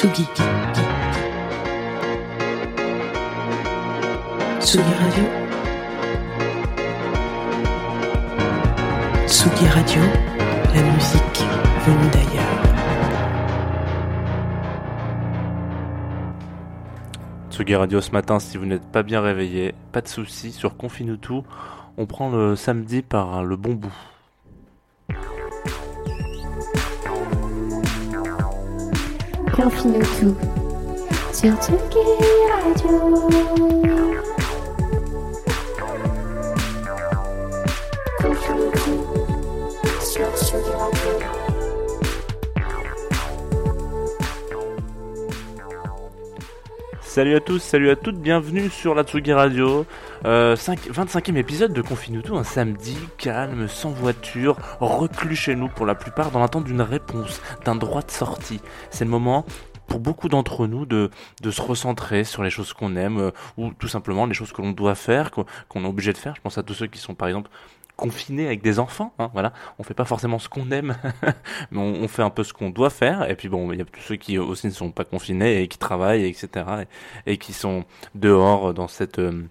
Tsugi. Radio. Tsugi Radio, la musique venue d'ailleurs. Tsugi Radio ce matin, si vous n'êtes pas bien réveillé, pas de soucis, sur Confine tout, on prend le samedi par le bon bout. Confine tout sur Tsugi Radio. Tsugi Radio. Salut à tous, salut à toutes, bienvenue sur la Tsugi Radio. Euh, 5, 25e épisode de Confine tout, un samedi calme, sans voiture, reclus chez nous pour la plupart, dans l'attente d'une réponse, d'un droit de sortie. C'est le moment pour beaucoup d'entre nous de, se recentrer sur les choses qu'on aime euh, ou tout simplement les choses que l'on doit faire, qu'on est obligé de faire. Je pense à tous ceux qui sont par exemple confinés avec des enfants. Hein, voilà, on fait pas forcément ce qu'on aime, mais on, fait un peu ce qu'on doit faire. Et puis bon, il y a tous ceux qui aussi ne sont pas confinés et qui travaillent, etc. Et, et qui sont dehors dans cette euh,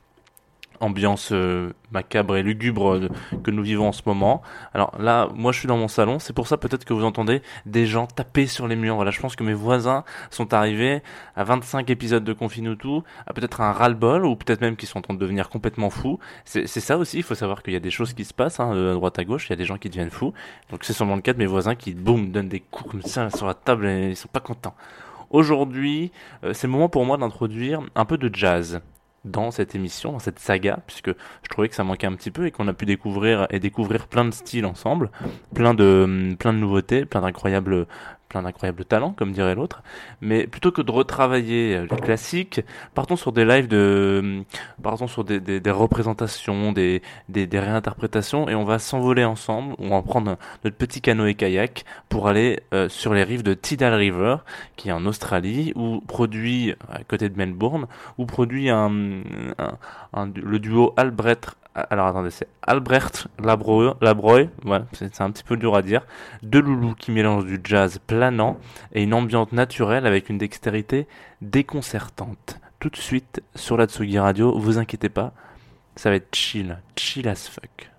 ambiance euh, macabre et lugubre euh, que nous vivons en ce moment. Alors là, moi je suis dans mon salon, c'est pour ça peut-être que vous entendez des gens taper sur les murs. Voilà, je pense que mes voisins sont arrivés à 25 épisodes de Confinutu, à peut-être un ras-le-bol, ou peut-être même qu'ils sont en train de devenir complètement fous. C'est ça aussi, il faut savoir qu'il y a des choses qui se passent, hein, à droite à gauche, il y a des gens qui deviennent fous. Donc c'est sûrement le cas de mes voisins qui, boum, donnent des coups comme ça sur la table et ils sont pas contents. Aujourd'hui, euh, c'est le moment pour moi d'introduire un peu de jazz dans cette émission, dans cette saga, puisque je trouvais que ça manquait un petit peu et qu'on a pu découvrir et découvrir plein de styles ensemble, plein de plein de nouveautés, plein d'incroyables plein d'incroyables talents, comme dirait l'autre. Mais plutôt que de retravailler euh, les classiques, partons sur des lives de, partons sur des, représentations, des, des, réinterprétations, et on va s'envoler ensemble. On va prendre notre petit canoë kayak pour aller euh, sur les rives de Tidal River, qui est en Australie, où produit à côté de Melbourne, où produit un- le duo Albrecht alors attendez, c'est Albrecht Labroy, ouais, c'est c'est un petit peu dur à dire, deux loulous qui mélangent du jazz planant et une ambiance naturelle avec une dextérité déconcertante. Tout de suite sur la Tsugi Radio, vous inquiétez pas, ça va être chill, chill as fuck.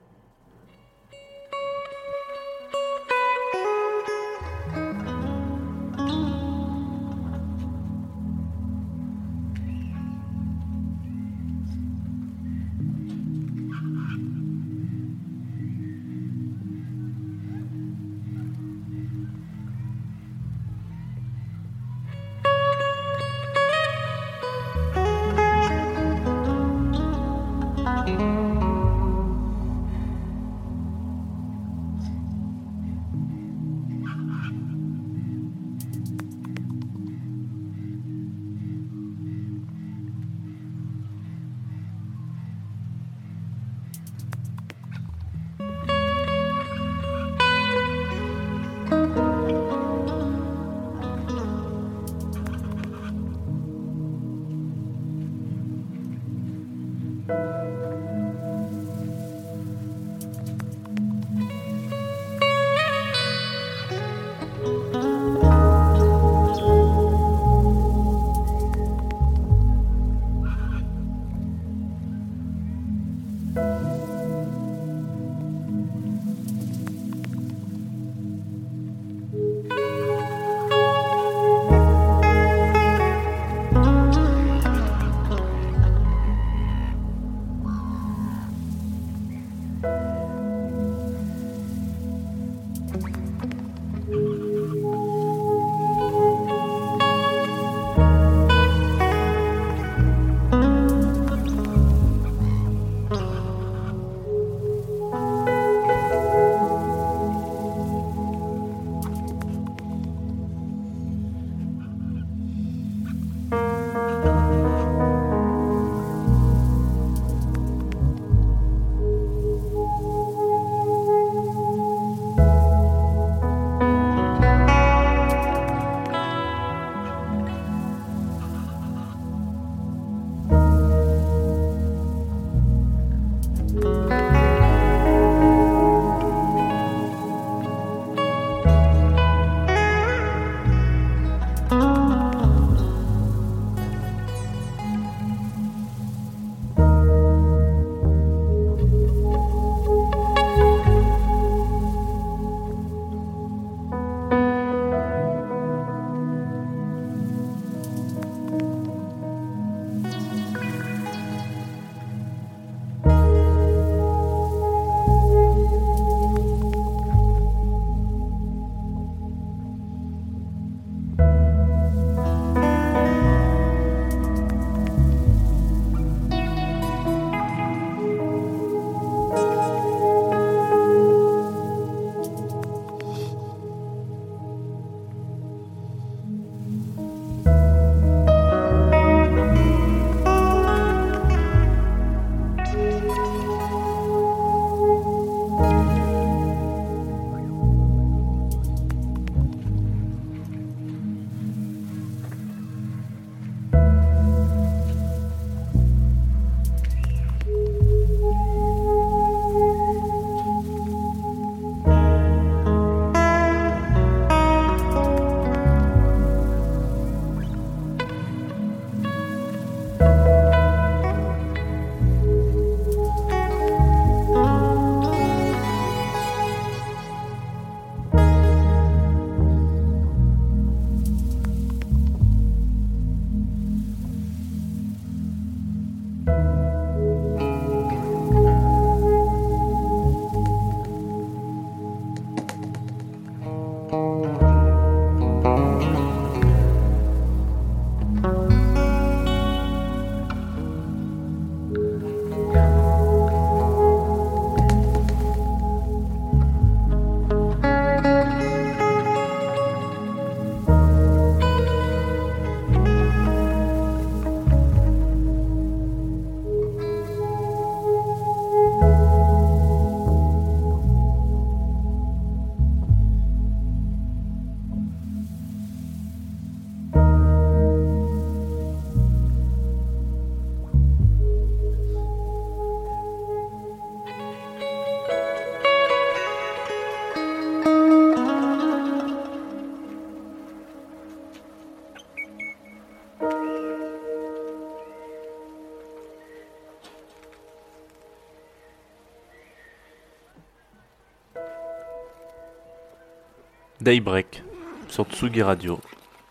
Daybreak sur Tsugi Radio.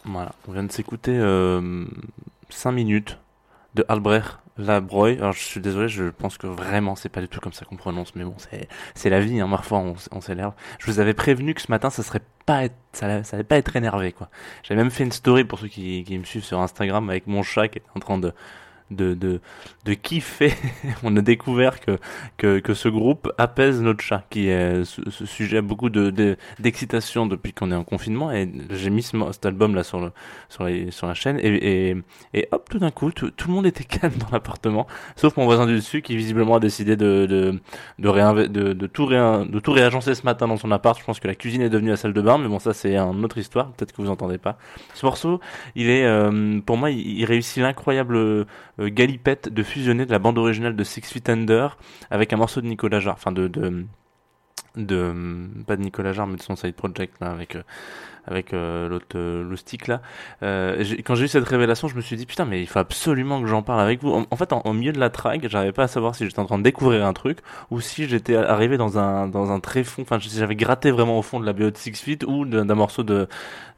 Voilà, on vient de s'écouter 5 minutes de Albrecht Labroy. Alors je suis désolé, je pense que vraiment c'est pas du tout comme ça qu'on prononce, mais bon, c'est la vie, hein, parfois on, s'énerve. Je vous avais prévenu que ce matin ça serait pas être, ça allait pas être énervé quoi. J'avais même fait une story pour ceux qui, qui me suivent sur Instagram avec mon chat qui est en train de de, de, de kiffer. on a découvert que, que, que ce groupe apaise notre chat, qui est ce, sujet a beaucoup de, de- d'excitation depuis qu'on est en confinement. Et j'ai mis ce, cet album là sur, le, sur, sur la chaîne et, et, et hop, tout d'un coup, tout, tout le monde était calme dans l'appartement, sauf mon voisin du dessus qui visiblement a décidé de, de, de, de, de, tout réin- de tout réagencer ce matin dans son appart. Je pense que la cuisine est devenue la salle de bain, mais bon, ça c'est une autre histoire. Peut-être que vous entendez pas. Ce morceau, il est, euh, pour moi, il, il réussit l'incroyable galipette de fusionner de la bande originale de Six Feet Under avec un morceau de Nicolas Jarre, enfin de, de, de, pas de Nicolas Jarre, mais de son side project là, avec euh, avec euh, l'autre euh, le stick là. Euh, quand j'ai eu cette révélation, je me suis dit putain mais il faut absolument que j'en parle avec vous. En, fait, en, au milieu de la track, j'arrivais pas à savoir si j'étais en train de découvrir un truc ou si j'étais arrivé dans un dans un tréfonds. Enfin, si j'avais gratté vraiment au fond de la BO de Six Feet ou d'un morceau de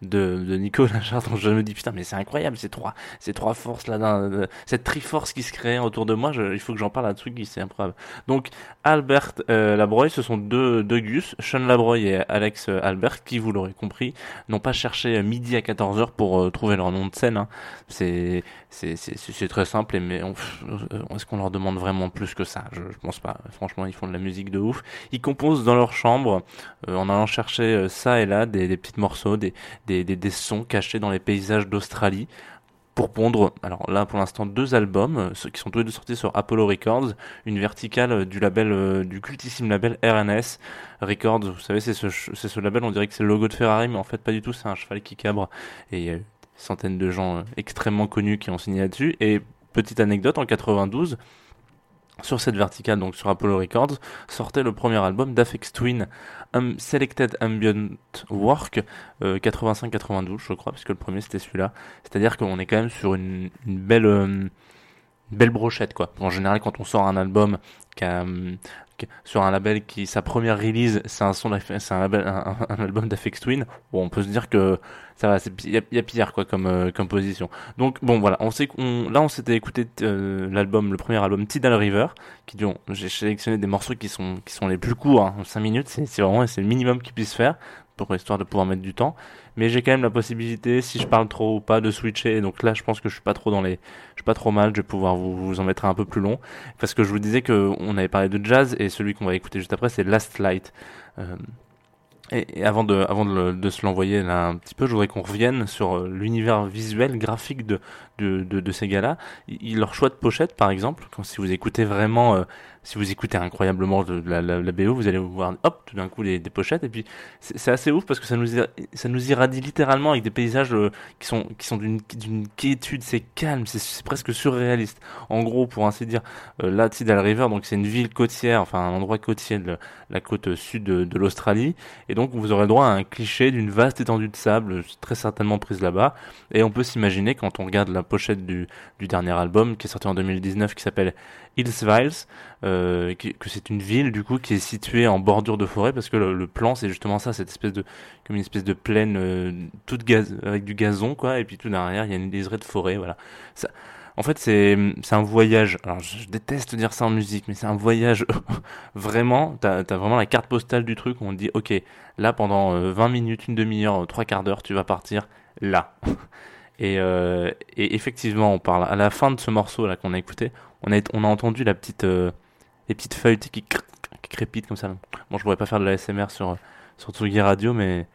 de, de Nicolas Jarre. Donc je me dis putain mais c'est incroyable ces trois ces trois forces là, cette triforce qui se crée autour de moi. Il faut que j'en parle à truc c'est improbable. Donc Albert euh, Labroy, ce sont deux, deux Gus, Sean Labroy et Alex Albert, qui, vous l'aurez compris, n'ont pas cherché euh, midi à 14h pour euh, trouver leur nom de scène. hein. C'est très simple, mais euh, est-ce qu'on leur demande vraiment plus que ça? Je, je pense pas. Franchement, ils font de la musique de ouf. Ils composent dans leur chambre, euh, en allant chercher ça et là des, des petits morceaux, des, des, des sons cachés dans les paysages d'Australie pour pondre, alors là pour l'instant deux albums, euh, qui sont tous les deux sortis sur Apollo Records, une verticale euh, du label, euh, du cultissime label RNS Records. Vous savez, c'est ce, c'est ce label, on dirait que c'est le logo de Ferrari, mais en fait pas du tout, c'est un cheval qui cabre. Et il y a eu centaines de gens extrêmement connus qui ont signé là-dessus. Et petite anecdote, en 92, sur cette verticale, donc sur Apollo Records, sortait le premier album d'Afex Twin, Selected Ambient Work, euh, 85-92, je crois, puisque le premier c'était celui-là. C'est-à-dire qu'on est quand même sur une, belle, euh, belle brochette, quoi. En général, quand on sort un album sur un label qui, sa première release, c'est un son, un, album d'Afex Twin, on peut se dire que il y, a- pire, quoi, comme, euh, position. Donc, bon, voilà, on sait qu'on, là, on s'était écouté euh, l'album, le premier album Tidal River, qui dure, j'ai sélectionné des morceaux qui sont, qui sont les plus courts, hein, 5 minutes, c'est vraiment, c'est le minimum qu'ils puissent faire, pour histoire de pouvoir mettre du temps. Mais j'ai quand même la possibilité, si je parle trop ou pas, de switcher. Donc là, je pense que je suis pas trop dans les, je suis pas trop mal. Je vais pouvoir vous, vous en mettre un peu plus long, parce que je vous disais que on avait parlé de jazz et celui qu'on va écouter juste après, c'est Last Light. Euh, et, avant de, avant de, de se l'envoyer là un petit peu, je voudrais qu'on revienne sur euh, l'univers visuel, graphique de, de, de, de ces gars-là. Leur choix de pochette, par exemple, quand si vous écoutez vraiment, euh, si vous écoutez incroyablement de, la, BO, vous allez voir, hop, tout d'un coup des, pochettes. Et puis c'est assez ouf parce que ça nous, ça nous irradie littéralement avec des paysages euh, qui sont, qui sont d'une quiétude, c'est calme, c'est- presque surréaliste. En gros, pour ainsi dire, euh, là, Tidal River, donc c'est une ville côtière, enfin un endroit côtier de la côte sud de, de l'Australie. Et donc vous aurez droit à un cliché d'une vaste étendue de sable, très certainement prise là-bas. Et on peut s'imaginer, quand on regarde la pochette du, du dernier album, qui est sorti en 2019, qui s'appelle Hillsville, euh, qui- que c'est une ville du coup qui est située en bordure de forêt, parce que le, plan c'est justement ça, cette espèce de comme une espèce de plaine euh, toute gaz avec du gazon quoi, et puis tout derrière il y a une liseré de forêt, voilà. En fait, c'est un voyage. Alors, je, déteste dire ça en musique, mais c'est un voyage vraiment. T'as as vraiment la carte postale du truc où on te dit, ok, là pendant euh, 20 minutes, une demi-heure, euh, trois quarts d'heure, tu vas partir là. Et, euh, et effectivement, on parle à la fin de ce morceau là qu'on a écouté, on a on a entendu la petite euh, les petites feuilles qui, cr- crépitent comme ça. Bon, je pourrais pas faire de la SMR sur sur Tsugi Radio, mais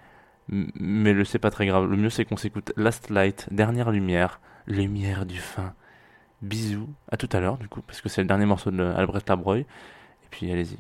mais le c'est pas très grave. Le mieux c'est qu'on s'écoute Last Light, dernière lumière, lumière du fin. Bisous, à tout à l'heure du coup, parce que c'est le dernier morceau de Albrecht Labroy. Et puis allez-y.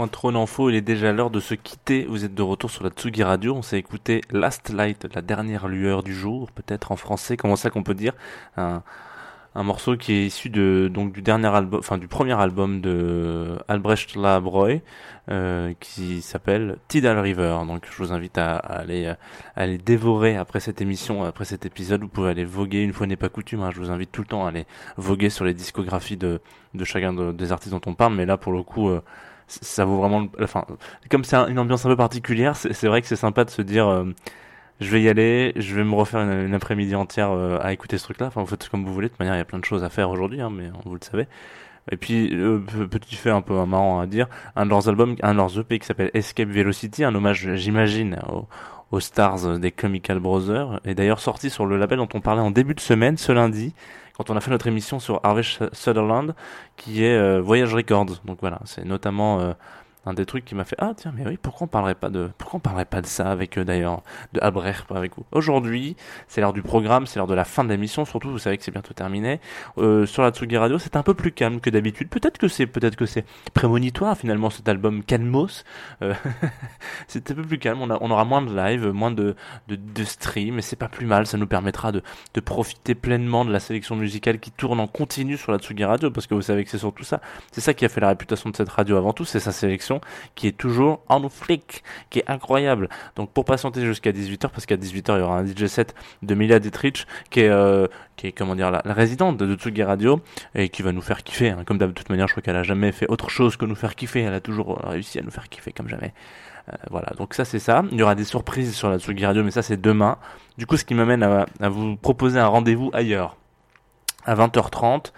Point trop d'infos, il est déjà l'heure de se quitter. Vous êtes de retour sur la Tsugi Radio. On s'est écouté Last Light, la dernière lueur du jour, peut-être en français. Comment ça qu'on peut dire? Un, morceau qui est issu de donc du dernier album, enfin du premier album de Albrecht Labroy, euh, qui s'appelle Tidal River. Donc je vous invite à, aller aller dévorer après cette émission, après cet épisode. Vous pouvez aller voguer une fois n'est pas coutume. hein. Je vous invite tout le temps à aller voguer sur les discographies de de chacun de- des artistes dont on parle. Mais là pour le coup. euh, ça vaut vraiment le- enfin comme c'est un- une ambiance un peu particulière c'est vrai que c'est sympa de se dire euh, je vais y aller, je vais me refaire une, après-midi entière euh, à écouter ce truc-là. Enfin, vous faites comme vous voulez. De toute manière, il y a plein de choses à faire aujourd'hui, hein, mais vous le savez. Et puis, euh, pe- petit fait un peu marrant à dire, un de leurs albums, un de leurs EP qui s'appelle Escape Velocity, un hommage, j'imagine, aux, aux stars des Chemical Brothers, est d'ailleurs sorti sur le label dont on parlait en début de semaine, ce lundi, quand on a fait notre émission sur Harvey Sutherland, qui est euh, Voyage Records. Donc voilà, c'est notamment euh, un des trucs qui m'a fait ah tiens mais oui pourquoi on parlerait pas de pourquoi on parlerait pas de ça avec eux d'ailleurs de Abrer pas avec vous? Aujourd'hui c'est l'heure du programme c'est l'heure de la fin de l'émission surtout vous savez que c'est bientôt terminé. Euh, sur la Tsugi Radio c'est un peu plus calme que d'habitude. Peut-être que c'est peut-être que c'est prémonitoire finalement cet album Calmos. Euh, c'est un peu plus calme. On, aura moins de live moins de de, de stream et c'est pas plus mal. Ça nous permettra de de profiter pleinement de la sélection musicale qui tourne en continu sur la Tsugi Radio parce que vous savez que c'est surtout ça. C'est ça qui a fait la réputation de cette radio avant tout. C'est sa sélection qui est toujours en flic, qui est incroyable. Donc pour patienter jusqu'à 18h, parce qu'à 18h il y aura un DJ set de Mila Dietrich, qui est, euh, qui est comment dire, la, résidente de Tsugi Radio, et qui va nous faire kiffer. Hein. Comme de toute manière, je crois qu'elle a jamais fait autre chose que nous faire kiffer. Elle a toujours réussi à nous faire kiffer comme jamais. Euh, voilà, donc ça c'est ça. Il y aura des surprises sur la Tsugi Radio, mais ça c'est demain. Du coup, ce qui m'amène à vous proposer un rendez-vous ailleurs. À 20h30,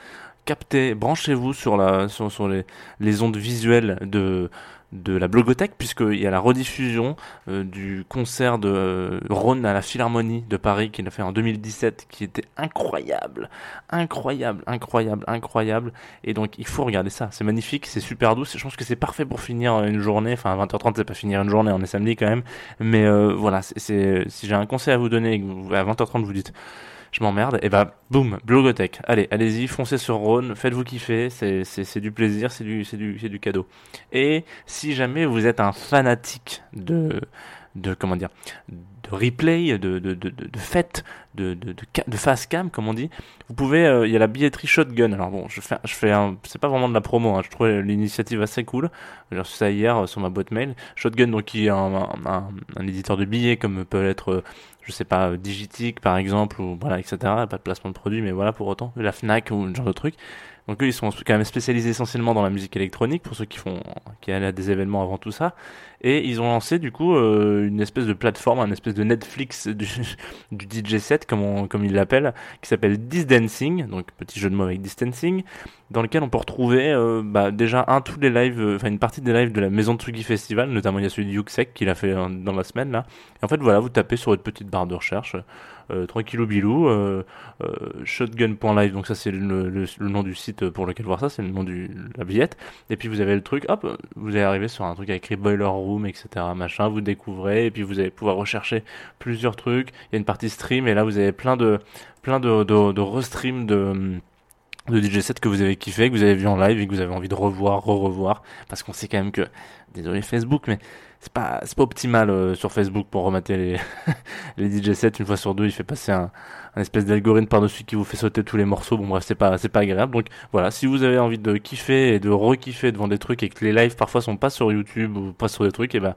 captez, branchez-vous sur la sur, les, ondes visuelles de de la blogothèque puisqu'il y a la rediffusion euh, du concert de euh, Rhône à la Philharmonie de Paris qu'il a fait en 2017 qui était incroyable, incroyable, incroyable, incroyable. Et donc il faut regarder ça, c'est magnifique, c'est super doux, je pense que c'est parfait pour finir une journée, enfin à 20h30 c'est pas finir une journée, on est samedi quand même, mais euh, voilà, si j'ai un conseil à vous donner à 20h30 vous dites je m'emmerde, et bah boum, Blogotech. Allez, allez-y, foncez sur Rhône, faites-vous kiffer, c'est, du plaisir, c'est du, du, du cadeau. Et si jamais vous êtes un fanatique de, de comment dire, de replay, de, de, de, de, fête, de, de, de, face cam, comme on dit, vous pouvez, euh, il y a la billetterie Shotgun. Alors bon, je fais, je fais c'est pas vraiment de la promo, hein, je trouvais l'initiative assez cool. J'ai reçu ça hier euh, sur ma boîte mail. Shotgun, donc qui est un, un, éditeur de billets, comme peut être euh, je sais pas, Digitic par exemple, ou voilà, etc. Pas de placement de produit, mais voilà pour autant, la Fnac ou ce genre de truc. Donc eux, ils sont quand même spécialisés essentiellement dans la musique électronique, pour ceux qui font, qui allaient à des événements avant tout ça. Et ils ont lancé du coup euh, une espèce de plateforme, un espèce de Netflix du, DJ set, comme, comme ils l'appellent, qui s'appelle Dancing, donc petit jeu de mots avec Distancing, dans lequel on peut retrouver euh, bah, déjà un tous les lives, euh, enfin une partie des lives de la Maison Tsugi Festival, notamment il y a celui de Yuxek qu'il a fait dans la semaine là. Et en fait voilà, vous tapez sur votre petite barre de recherche euh, tranquillou bilou, euh, euh, shotgun.live, donc ça c'est le, nom du site pour lequel voir ça, c'est le nom de la billette. Et puis vous avez le truc, hop, vous allez arriver sur un truc écrit Boiler Room, etc. Machin, vous découvrez, et puis vous allez pouvoir rechercher plusieurs trucs. Il y a une partie stream, et là vous avez plein de plein de, de, de de de DJ set que vous avez kiffé, que vous avez vu en live et que vous avez envie de revoir, re-revoir, parce qu'on sait quand même que, désolé Facebook, mais c'est pas c'est pas optimal euh, sur Facebook pour remater les les DJ sets. Une fois sur deux il fait passer un, un espèce d'algorithme par dessus qui vous fait sauter tous les morceaux. Bon bref c'est pas c'est pas agréable. Donc voilà. Si vous avez envie de kiffer et de re-kiffer devant des trucs et que les lives parfois sont pas sur YouTube ou pas sur des trucs et ben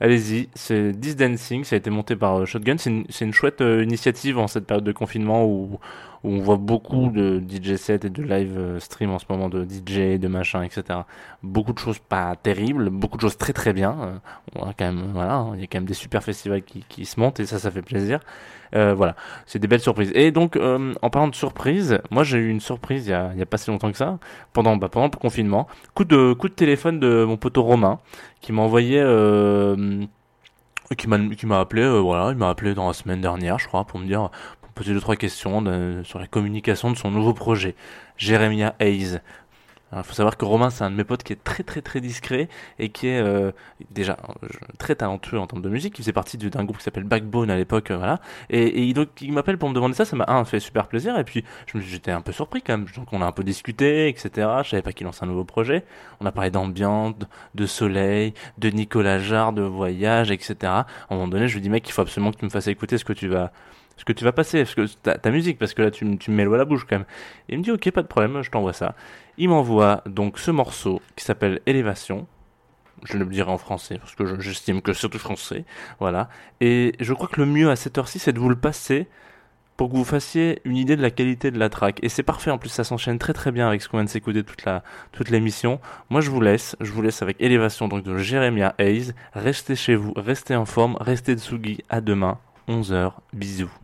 allez-y. C'est This Dancing. Ça a été monté par euh, Shotgun. C'est une, c'est une chouette euh, initiative en cette période de confinement où où on voit beaucoup de DJ sets et de live euh, stream en ce moment, de DJ, de machin, etc. Beaucoup de choses pas terribles, beaucoup de choses très très bien. Euh, on a quand même, voilà, hein, il y a quand même des super festivals qui, qui se montent et ça, ça fait plaisir. Euh, voilà, c'est des belles surprises. Et donc, en parlant de surprises, moi j'ai eu une surprise il y a, pas si longtemps que ça, pendant, bah, pendant le confinement. Coup de, coup de téléphone de mon poteau Romain, qui m'a envoyé, qui m'a, qui m'a appelé, voilà, il m'a appelé dans la semaine dernière, je crois, pour me dire, poser deux trois questions de, sur la communication de son nouveau projet, Jeremiah Hayes. Il faut savoir que Romain, c'est un de mes potes qui est très très très discret et qui est euh, déjà euh, très talentueux en termes de musique. Il faisait partie d'un groupe qui s'appelle Backbone à l'époque, euh, voilà. Et, et donc il m'appelle pour me demander ça, ça m'a un fait super plaisir et puis j'étais un peu surpris quand même. Donc on a un peu discuté, etc. Je savais pas qu'il lançait un nouveau projet. On a parlé d'ambiance, de soleil, de Nicolas Jarre, de voyage, etc. À un moment donné, je lui dis mec, il faut absolument que tu me fasses écouter ce que tu vas ce que tu vas passer, parce que ta, ta musique, parce que là tu, me mets l'eau à la bouche quand même. Et il me dit ok, pas de problème, je t'envoie ça. Il m'envoie donc ce morceau qui s'appelle Élévation. Je le dirai en français parce que j'estime que c'est tout français, voilà. Et je crois que le mieux à cette heure-ci, c'est de vous le passer pour que vous fassiez une idée de la qualité de la track. Et c'est parfait, en plus ça s'enchaîne très très bien avec ce qu'on vient de s'écouter toute toute l'émission. Moi je vous laisse, je vous laisse avec Élévation donc de Jeremiah Hayes. Restez chez vous, restez en forme, restez Tsugi, à demain, 11h, bisous.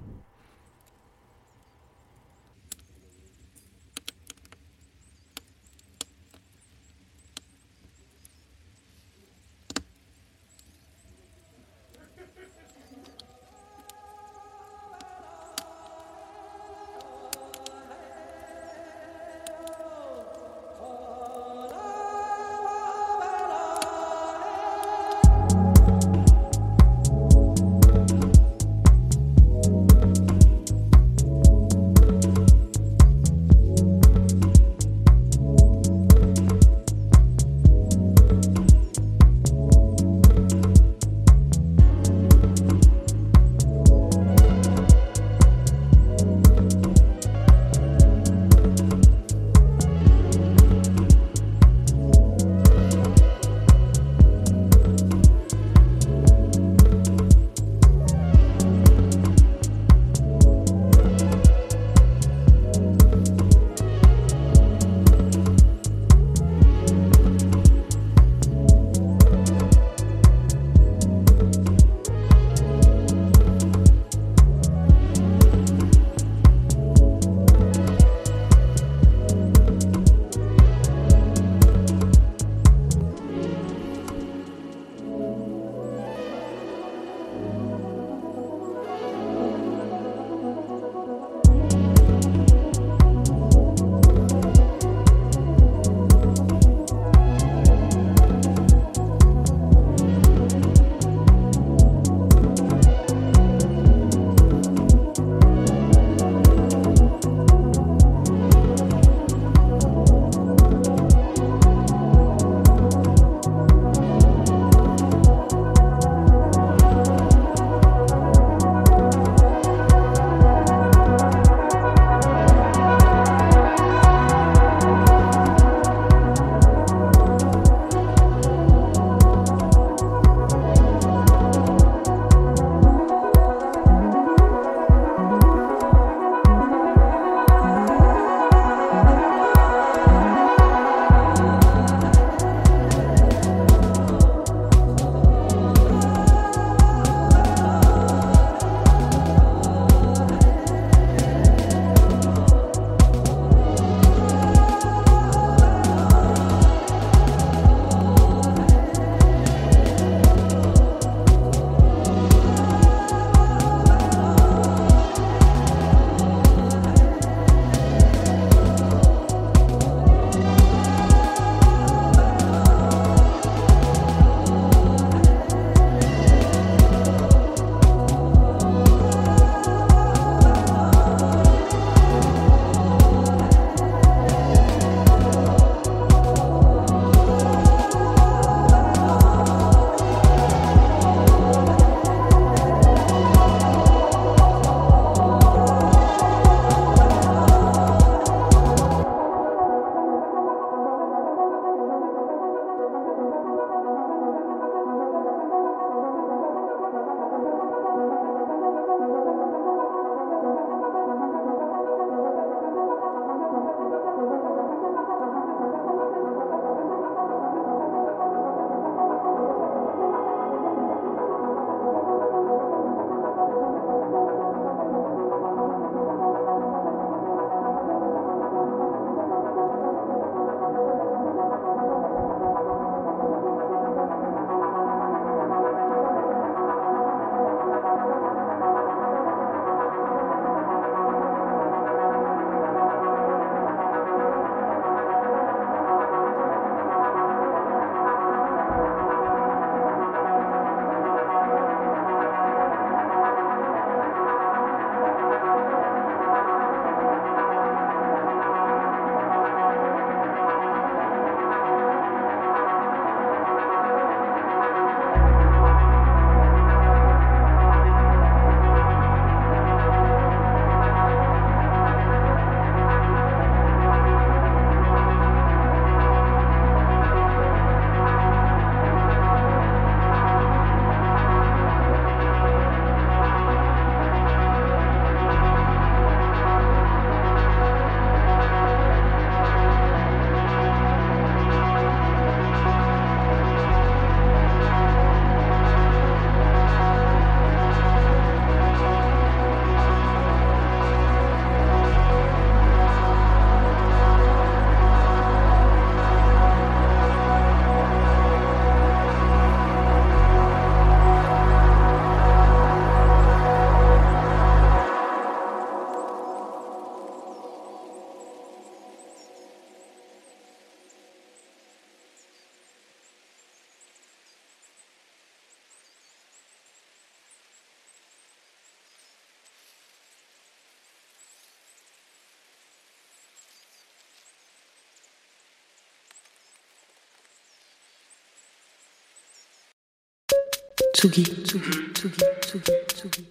Tsugi, Tsugi, Tsugi, Tsugi, Tsugi.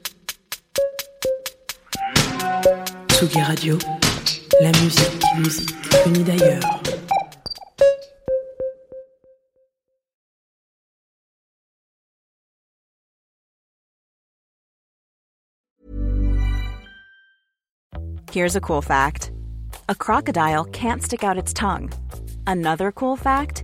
Tsugi Radio, la musique, musique venue d'ailleurs. Here's a cool fact a crocodile can't stick out its tongue. Another cool fact